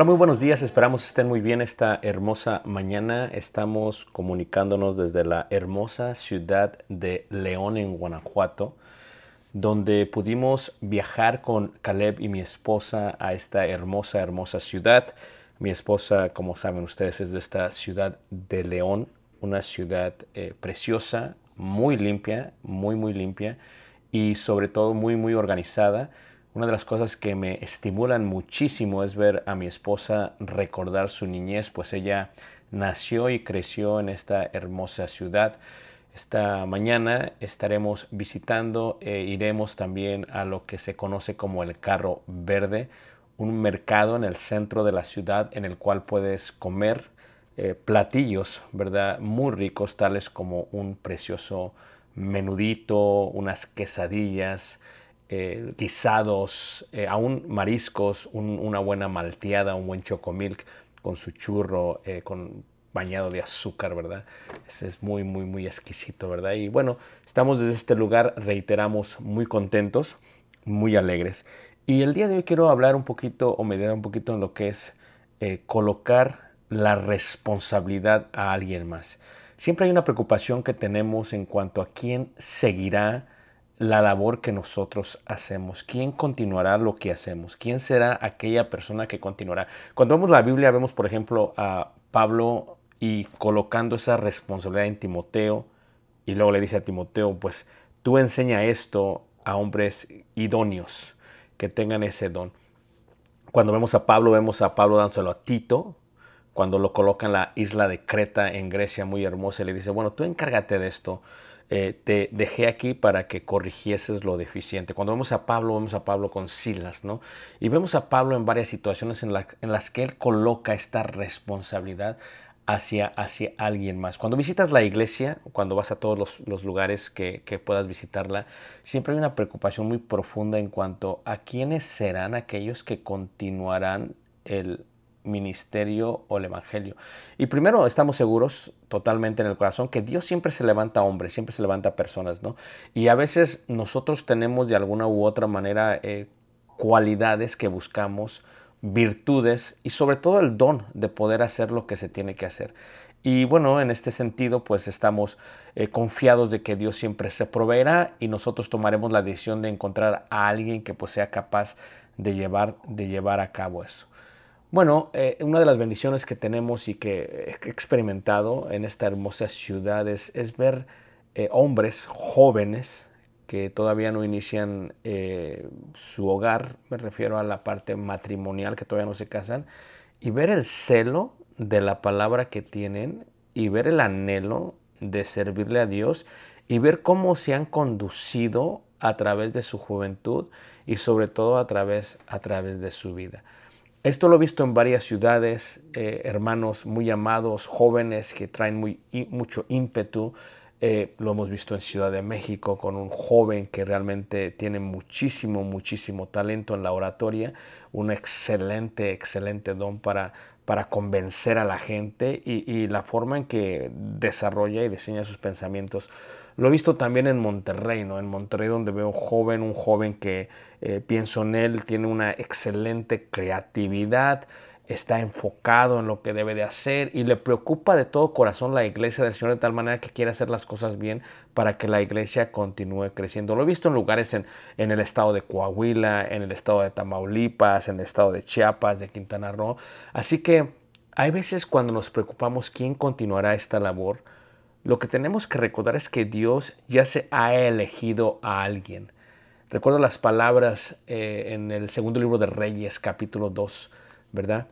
Hola, muy buenos días. Esperamos estén muy bien esta hermosa mañana. Estamos comunicándonos desde la hermosa ciudad de León, en Guanajuato, donde pudimos viajar con Caleb y mi esposa a esta hermosa, hermosa ciudad. Mi esposa, como saben ustedes, es de esta ciudad de León, una ciudad eh, preciosa, muy limpia, muy, muy limpia y sobre todo muy, muy organizada una de las cosas que me estimulan muchísimo es ver a mi esposa recordar su niñez, pues ella nació y creció en esta hermosa ciudad. Esta mañana estaremos visitando e iremos también a lo que se conoce como el Carro Verde, un mercado en el centro de la ciudad en el cual puedes comer eh, platillos, ¿verdad? Muy ricos, tales como un precioso menudito, unas quesadillas, eh, guisados, eh, aún mariscos, una buena malteada, un buen chocomilk con su churro, eh, con bañado de azúcar, ¿verdad? Ese es muy, muy, muy exquisito, ¿verdad? Y bueno, estamos desde este lugar, reiteramos, muy contentos, muy alegres. Y el día de hoy quiero hablar un poquito o mediar un poquito en lo que es colocar la responsabilidad a alguien más. Siempre hay una preocupación que tenemos en cuanto a quién seguirá la labor que nosotros hacemos. ¿Quién continuará lo que hacemos? ¿Quién será aquella persona que continuará? Cuando vemos la Biblia vemos, por ejemplo, a Pablo y colocando esa responsabilidad en Timoteo y luego le dice a Timoteo, pues tú enseña esto a hombres idóneos que tengan ese don. Cuando vemos a Pablo, vemos a Pablo dándoselo a Tito, cuando lo coloca en la isla de Creta, en Grecia, muy hermosa, y le dice, bueno, tú encárgate de esto eh, te dejé aquí para que corrigieses lo deficiente. Cuando vemos a Pablo, vemos a Pablo con Silas, ¿no? Y vemos a Pablo en varias situaciones en, las que él coloca esta responsabilidad hacia, hacia alguien más. Cuando visitas la iglesia, cuando vas a todos los, lugares que, que, puedas visitarla, siempre hay una preocupación muy profunda en cuanto a quiénes serán aquellos que continuarán el, ministerio o el evangelio. Y primero estamos seguros totalmente en el corazón que Dios siempre se levanta hombres, siempre se levanta personas, ¿no? Y a veces nosotros tenemos de alguna u otra manera eh, cualidades que buscamos, virtudes y sobre todo el don de poder hacer lo que se tiene que hacer. Y bueno, en este sentido, pues estamos eh, confiados de que Dios siempre se proveerá y nosotros tomaremos la decisión de encontrar a alguien que pues sea capaz de llevar, de llevar a cabo eso. Bueno, eh, una de las bendiciones que tenemos y que he experimentado en esta hermosa ciudad es, ver eh, hombres jóvenes que todavía no inician eh, su hogar, me refiero a la parte matrimonial, que todavía no se casan, y ver el celo de la palabra que tienen y ver el anhelo de servirle a Dios y ver cómo se han conducido a través de su juventud y sobre todo a través, a través de su vida. Esto lo he visto en varias ciudades, eh, hermanos muy amados, jóvenes que traen muy, mucho ímpetu. Eh, lo hemos visto en Ciudad de México con un joven que realmente tiene muchísimo, muchísimo talento en la oratoria, un excelente, excelente don para, para convencer a la gente y, y la forma en que desarrolla y diseña sus pensamientos lo he visto también en Monterrey, ¿no? En Monterrey donde veo joven, un joven que eh, pienso en él, tiene una excelente creatividad, está enfocado en lo que debe de hacer y le preocupa de todo corazón la iglesia del Señor de tal manera que quiere hacer las cosas bien para que la iglesia continúe creciendo. Lo he visto en lugares en el estado de Coahuila, en el estado de Tamaulipas, en el estado de Chiapas, de Quintana Roo. Así que hay veces cuando nos preocupamos quién continuará esta labor, lo que tenemos que recordar es que Dios ya se ha elegido a alguien. Recuerdo las palabras eh, en el segundo libro de Reyes, capítulo 2, ¿verdad?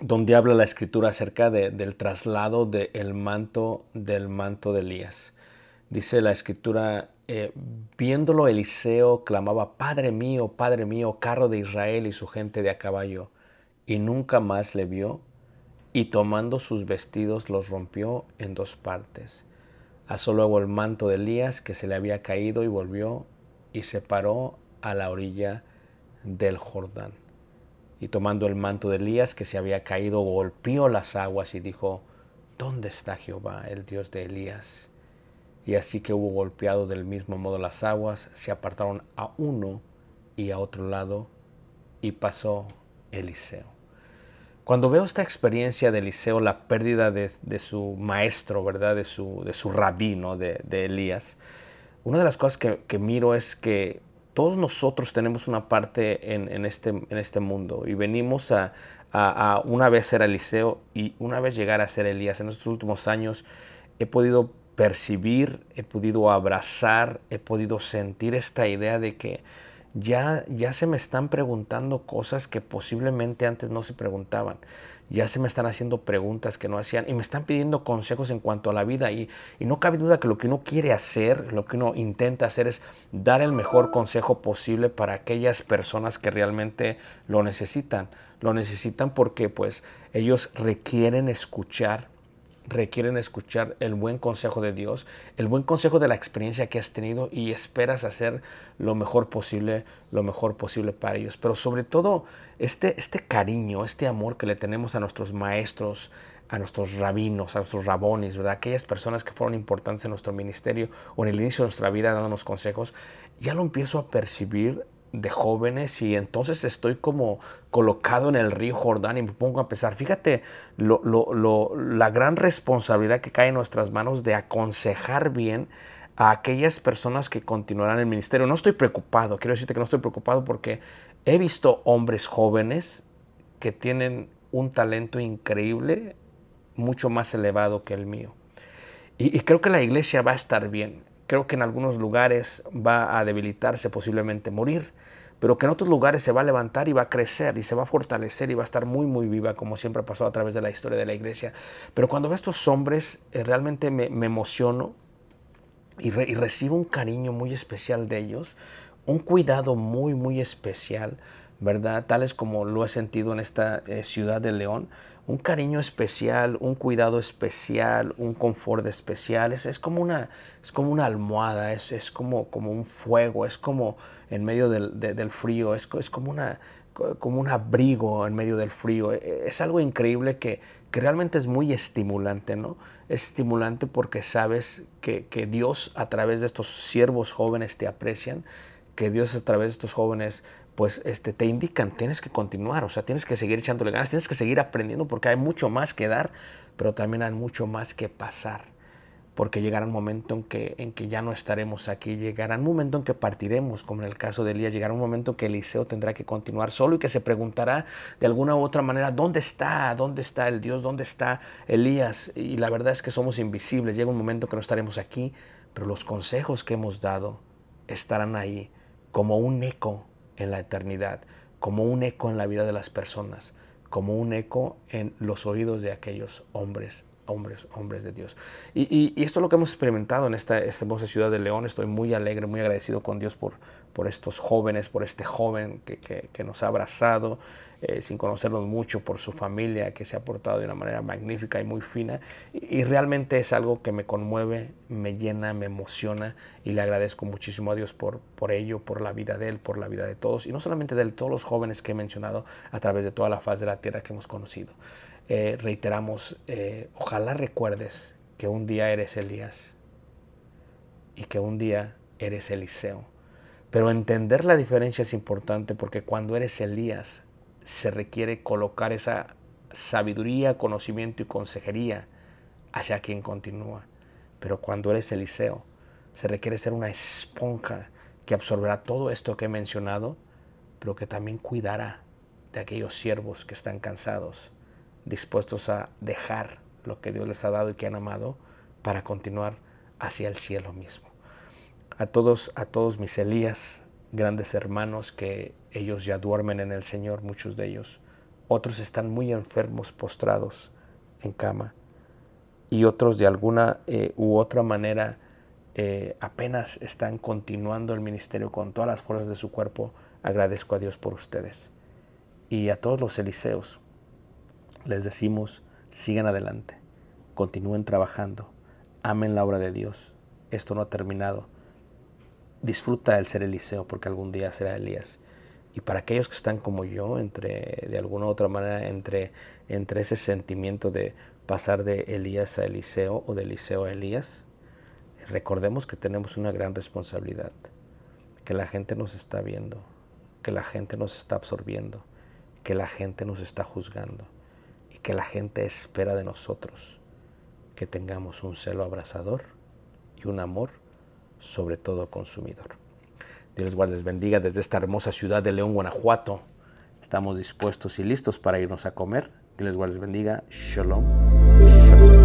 Donde habla la escritura acerca del traslado del manto del manto de Elías. Dice la escritura, eh, viéndolo Eliseo clamaba, Padre mío, Padre mío, carro de Israel y su gente de a caballo, y nunca más le vio y tomando sus vestidos los rompió en dos partes. Asó luego el manto de Elías que se le había caído y volvió y se paró a la orilla del Jordán. Y tomando el manto de Elías que se había caído, golpeó las aguas y dijo, ¿dónde está Jehová, el Dios de Elías? Y así que hubo golpeado del mismo modo las aguas, se apartaron a uno y a otro lado, y pasó Eliseo. Cuando veo esta experiencia de Eliseo, la pérdida de, su maestro, ¿verdad? De su, de su rabino, de, Elías, una de las cosas que, miro es que todos nosotros tenemos una parte en, este, en este mundo y venimos a, a, una vez ser Eliseo y una vez llegar a ser Elías. En estos últimos años he podido percibir, he podido abrazar, he podido sentir esta idea de que ya, ya se me están preguntando cosas que posiblemente antes no se preguntaban. Ya se me están haciendo preguntas que no hacían y me están pidiendo consejos en cuanto a la vida. Y, y no cabe duda que lo que uno quiere hacer, lo que uno intenta hacer es dar el mejor consejo posible para aquellas personas que realmente lo necesitan. Lo necesitan porque pues ellos requieren escuchar requieren escuchar el buen consejo de Dios, el buen consejo de la experiencia que has tenido y esperas hacer lo mejor posible, lo mejor posible para ellos. Pero sobre todo este, este cariño, este amor que le tenemos a nuestros maestros, a nuestros rabinos, a nuestros rabones, ¿verdad? Aquellas personas que fueron importantes en nuestro ministerio o en el inicio de nuestra vida dándonos consejos, ya lo empiezo a percibir de jóvenes y entonces estoy como colocado en el río Jordán y me pongo a pensar, fíjate la gran responsabilidad que cae en nuestras manos de aconsejar bien a aquellas personas que continuarán el ministerio. No estoy preocupado, quiero decirte que no estoy preocupado porque he visto hombres jóvenes que tienen un talento increíble, mucho más elevado que el mío. y creo que la iglesia va a estar bien. Creo que en algunos lugares va a debilitarse, posiblemente morir pero que en otros lugares se va a levantar y va a crecer y se va a fortalecer y va a estar muy, muy viva, como siempre ha pasado a través de la historia de la iglesia. Pero cuando veo a estos hombres, eh, realmente me, emociono y, recibo un cariño muy especial de ellos, un cuidado muy, muy especial, ¿verdad? Tales como lo he sentido en esta eh, ciudad de León un cariño especial, un cuidado especial, un confort especial. Es, es como, una, es como una almohada, es, es como, como un fuego, es como en medio del, frío, es, es, como, una, como un abrigo en medio del frío. E, e, es algo increíble que, que realmente es muy estimulante, ¿no? Es estimulante porque sabes que, que Dios a través de estos siervos jóvenes te aprecian, que Dios a través de estos jóvenes pues este, te indican, tienes que continuar, o sea, tienes que seguir echándole ganas, tienes que seguir aprendiendo porque hay mucho más que dar, pero también hay mucho más que pasar, porque llegará un momento en que, en que ya no estaremos aquí, llegará un momento en que partiremos, como en el caso de Elías, llegará un momento en que Eliseo tendrá que continuar solo y que se preguntará de alguna u otra manera, ¿dónde está? ¿Dónde está el Dios? ¿Dónde está Elías? Y la verdad es que somos invisibles, llega un momento que no estaremos aquí, pero los consejos que hemos dado estarán ahí como un eco en la eternidad, como un eco en la vida de las personas, como un eco en los oídos de aquellos hombres, hombres, hombres de Dios. Y, esto es lo que hemos experimentado en esta, hermosa ciudad de León. Estoy muy alegre, muy agradecido con Dios por, por estos jóvenes, por este joven que, nos ha abrazado, eh, sin conocerlos mucho, por su familia que se ha portado de una manera magnífica y muy fina. Y, realmente es algo que me conmueve, me llena, me emociona y le agradezco muchísimo a Dios por, por ello, por la vida de Él, por la vida de todos. Y no solamente de todos los jóvenes que he mencionado a través de toda la faz de la tierra que hemos conocido. Eh, reiteramos, eh, ojalá recuerdes que un día eres Elías y que un día eres Eliseo. Pero entender la diferencia es importante porque cuando eres Elías se requiere colocar esa sabiduría, conocimiento y consejería hacia quien continúa. Pero cuando eres Eliseo, se requiere ser una esponja que absorberá todo esto que he mencionado, pero que también cuidará de aquellos siervos que están cansados, dispuestos a dejar lo que Dios les ha dado y que han amado para continuar hacia el cielo mismo. A todos, a todos mis Elías, grandes hermanos que ellos ya duermen en el Señor, muchos de ellos. Otros están muy enfermos, postrados en cama. Y otros de alguna eh, u otra manera eh, apenas están continuando el ministerio con todas las fuerzas de su cuerpo. Agradezco a Dios por ustedes. Y a todos los Eliseos les decimos, sigan adelante, continúen trabajando, amen la obra de Dios. Esto no ha terminado disfruta el ser Eliseo porque algún día será Elías. Y para aquellos que están como yo, entre, de alguna u otra manera, entre, entre ese sentimiento de pasar de Elías a Eliseo o de Eliseo a Elías, recordemos que tenemos una gran responsabilidad, que la gente nos está viendo, que la gente nos está absorbiendo, que la gente nos está juzgando. Que la gente espera de nosotros, que tengamos un celo abrasador y un amor sobre todo consumidor. Dios les guarde, les bendiga desde esta hermosa ciudad de León, Guanajuato. Estamos dispuestos y listos para irnos a comer. Dios les guarde, les bendiga. Shalom. Shalom.